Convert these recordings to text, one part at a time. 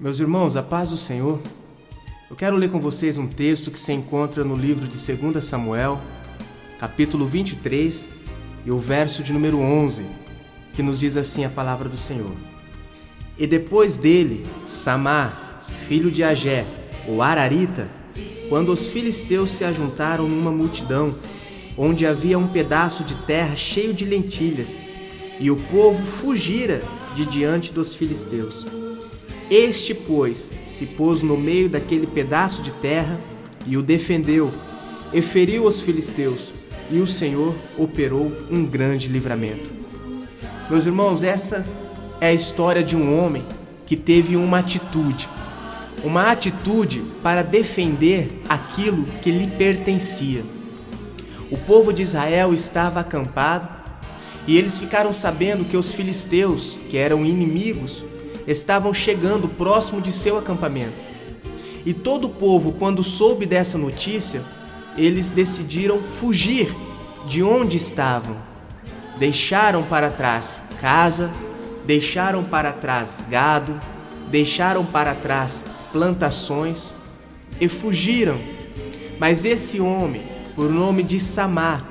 Meus irmãos, a paz do Senhor. Eu quero ler com vocês um texto que se encontra no livro de 2 Samuel, capítulo 23, e o verso de número 11, que nos diz assim a palavra do Senhor. E depois dele, Samar, filho de Agé, o Ararita, quando os filisteus se ajuntaram numa multidão, onde havia um pedaço de terra cheio de lentilhas, e o povo fugira de diante dos filisteus. Este, pois, se pôs no meio daquele pedaço de terra e o defendeu, e feriu os filisteus, e o Senhor operou um grande livramento. Meus irmãos, essa é a história de um homem que teve uma atitude, uma atitude para defender aquilo que lhe pertencia. O povo de Israel estava acampado e eles ficaram sabendo que os filisteus, que eram inimigos, estavam chegando próximo de seu acampamento. E todo o povo, quando soube dessa notícia, eles decidiram fugir de onde estavam. Deixaram para trás casa, deixaram para trás gado, deixaram para trás plantações e fugiram. Mas esse homem, por nome de Samar,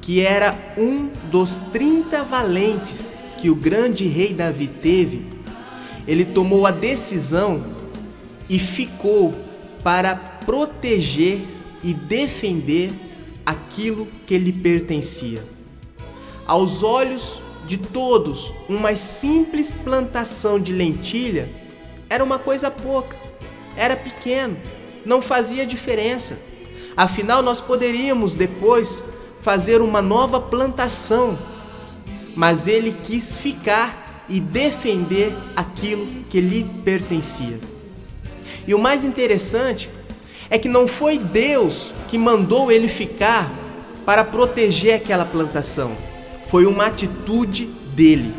que era um dos 30 valentes que o grande rei Davi teve, ele tomou a decisão e ficou para proteger e defender aquilo que lhe pertencia. Aos olhos de todos, uma simples plantação de lentilha era uma coisa pouca, era pequeno, não fazia diferença. Afinal, nós poderíamos depois fazer uma nova plantação, mas ele quis ficar e defender aquilo que lhe pertencia. E o mais interessante é que não foi Deus que mandou ele ficar para proteger aquela plantação, foi uma atitude dele.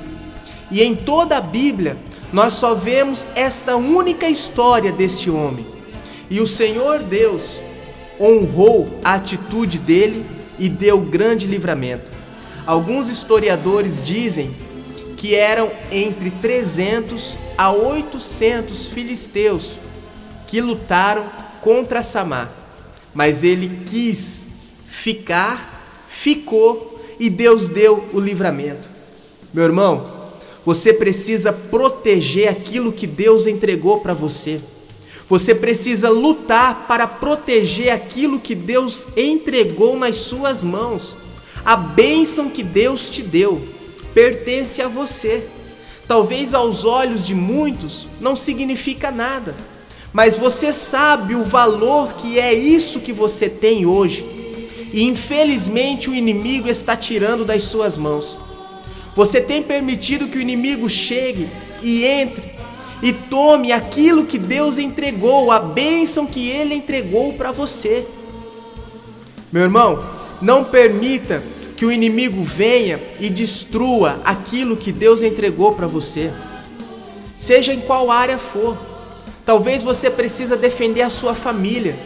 E em toda a Bíblia, nós só vemos esta única história deste homem. E o Senhor Deus honrou a atitude dele e deu grande livramento. Alguns historiadores dizem que eram entre 300 a 800 filisteus que lutaram contra Samar. Mas ele quis ficar, ficou e Deus deu o livramento. Meu irmão, você precisa proteger aquilo que Deus entregou para você. Você precisa lutar para proteger aquilo que Deus entregou nas suas mãos. A bênção que Deus te deu pertence a você. Talvez aos olhos de muitos não significa nada, mas você sabe o valor que é isso que você tem hoje. E infelizmente o inimigo está tirando das suas mãos. Você tem permitido que o inimigo chegue e entre e tome aquilo que Deus entregou, a bênção que ele entregou para você. Meu irmão, não permita que o inimigo venha e destrua aquilo que Deus entregou para você. Seja em qual área for. Talvez você precisa defender a sua família.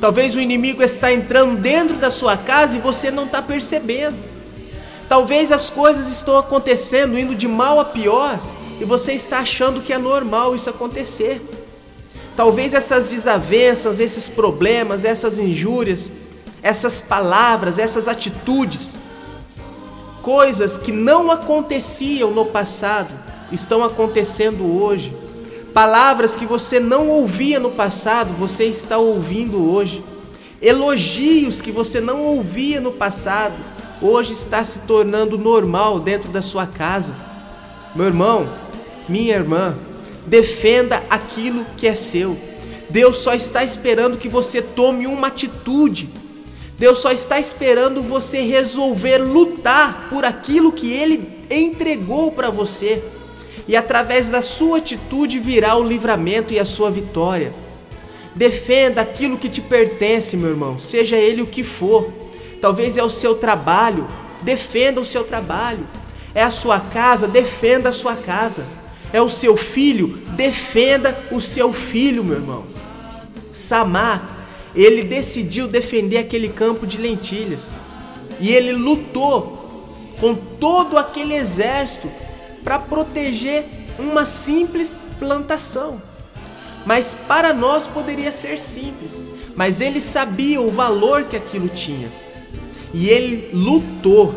Talvez o inimigo está entrando dentro da sua casa e você não está percebendo. Talvez as coisas estão acontecendo, indo de mal a pior, e você está achando que é normal isso acontecer. Talvez essas desavenças, esses problemas, essas injúrias, essas palavras, essas atitudes Coisas que não aconteciam no passado estão acontecendo hoje. Palavras que você não ouvia no passado, você está ouvindo hoje. Elogios que você não ouvia no passado, hoje está se tornando normal dentro da sua casa. Meu irmão, minha irmã, defenda aquilo que é seu. Deus só está esperando que você tome uma atitude Deus só está esperando você resolver lutar por aquilo que Ele entregou para você. E através da sua atitude virá o livramento e a sua vitória. Defenda aquilo que te pertence, meu irmão, seja ele o que for. Talvez é o seu trabalho, defenda o seu trabalho. É a sua casa, defenda a sua casa. É o seu filho, defenda o seu filho, meu irmão. Samar ele decidiu defender aquele campo de lentilhas. E ele lutou com todo aquele exército para proteger uma simples plantação. Mas para nós poderia ser simples, mas ele sabia o valor que aquilo tinha. E ele lutou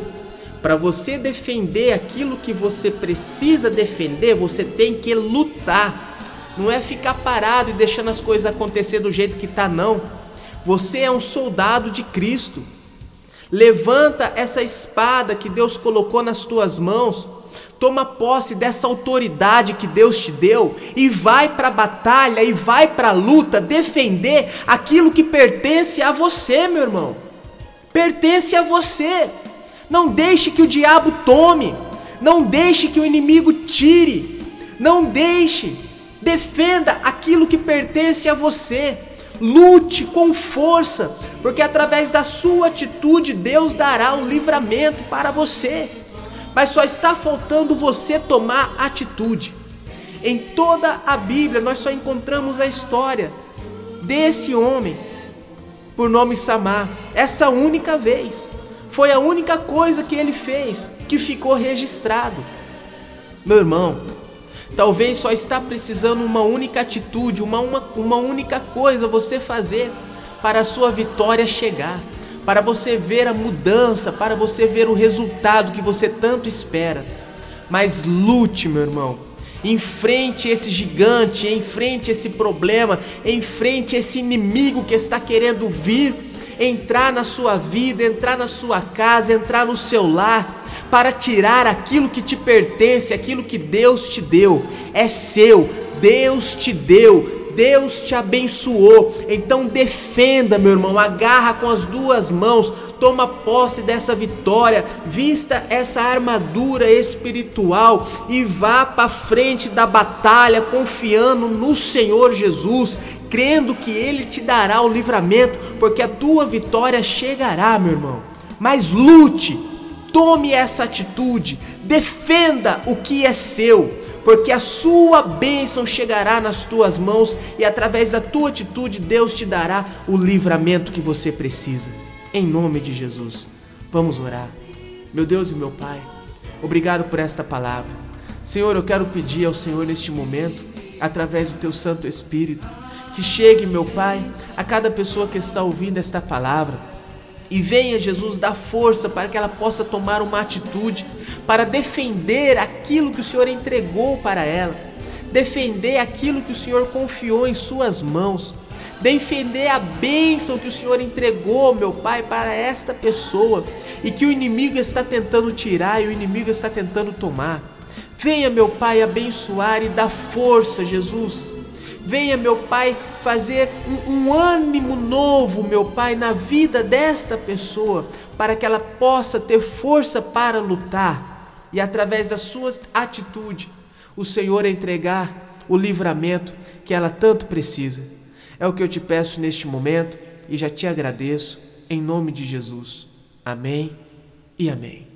para você defender aquilo que você precisa defender, você tem que lutar. Não é ficar parado e deixando as coisas acontecer do jeito que tá não. Você é um soldado de Cristo. Levanta essa espada que Deus colocou nas tuas mãos. Toma posse dessa autoridade que Deus te deu e vai para a batalha e vai para a luta defender aquilo que pertence a você, meu irmão. Pertence a você. Não deixe que o diabo tome. Não deixe que o inimigo tire. Não deixe. Defenda aquilo que pertence a você. Lute com força, porque através da sua atitude Deus dará o livramento para você. Mas só está faltando você tomar atitude. Em toda a Bíblia nós só encontramos a história desse homem por nome Samar, essa única vez. Foi a única coisa que ele fez que ficou registrado. Meu irmão, talvez só está precisando uma única atitude, uma, uma, uma única coisa você fazer para a sua vitória chegar, para você ver a mudança, para você ver o resultado que você tanto espera. Mas lute, meu irmão. Enfrente esse gigante, enfrente esse problema, enfrente esse inimigo que está querendo vir entrar na sua vida, entrar na sua casa, entrar no seu lar, para tirar aquilo que te pertence, aquilo que Deus te deu. É seu, Deus te deu, Deus te abençoou. Então defenda, meu irmão, agarra com as duas mãos, toma posse dessa vitória, vista essa armadura espiritual e vá para frente da batalha confiando no Senhor Jesus, crendo que ele te dará o livramento, porque a tua vitória chegará, meu irmão. Mas lute, tome essa atitude, defenda o que é seu porque a sua bênção chegará nas tuas mãos e através da tua atitude Deus te dará o livramento que você precisa. Em nome de Jesus, vamos orar. Meu Deus e meu Pai, obrigado por esta palavra. Senhor, eu quero pedir ao Senhor neste momento, através do teu Santo Espírito, que chegue, meu Pai, a cada pessoa que está ouvindo esta palavra e venha Jesus dar força para que ela possa tomar uma atitude para defender aquilo que o Senhor entregou para ela, defender aquilo que o Senhor confiou em suas mãos, defender a bênção que o Senhor entregou, meu Pai, para esta pessoa e que o inimigo está tentando tirar e o inimigo está tentando tomar. Venha, meu Pai, abençoar e dar força, Jesus Venha, meu Pai, fazer um, um, ânimo novo, meu Pai, na vida desta pessoa, para que ela possa ter força para lutar e, através da sua atitude, o Senhor entregar o livramento que ela tanto precisa. É o que eu te peço neste momento e já te agradeço, em nome de Jesus. Amém e amém.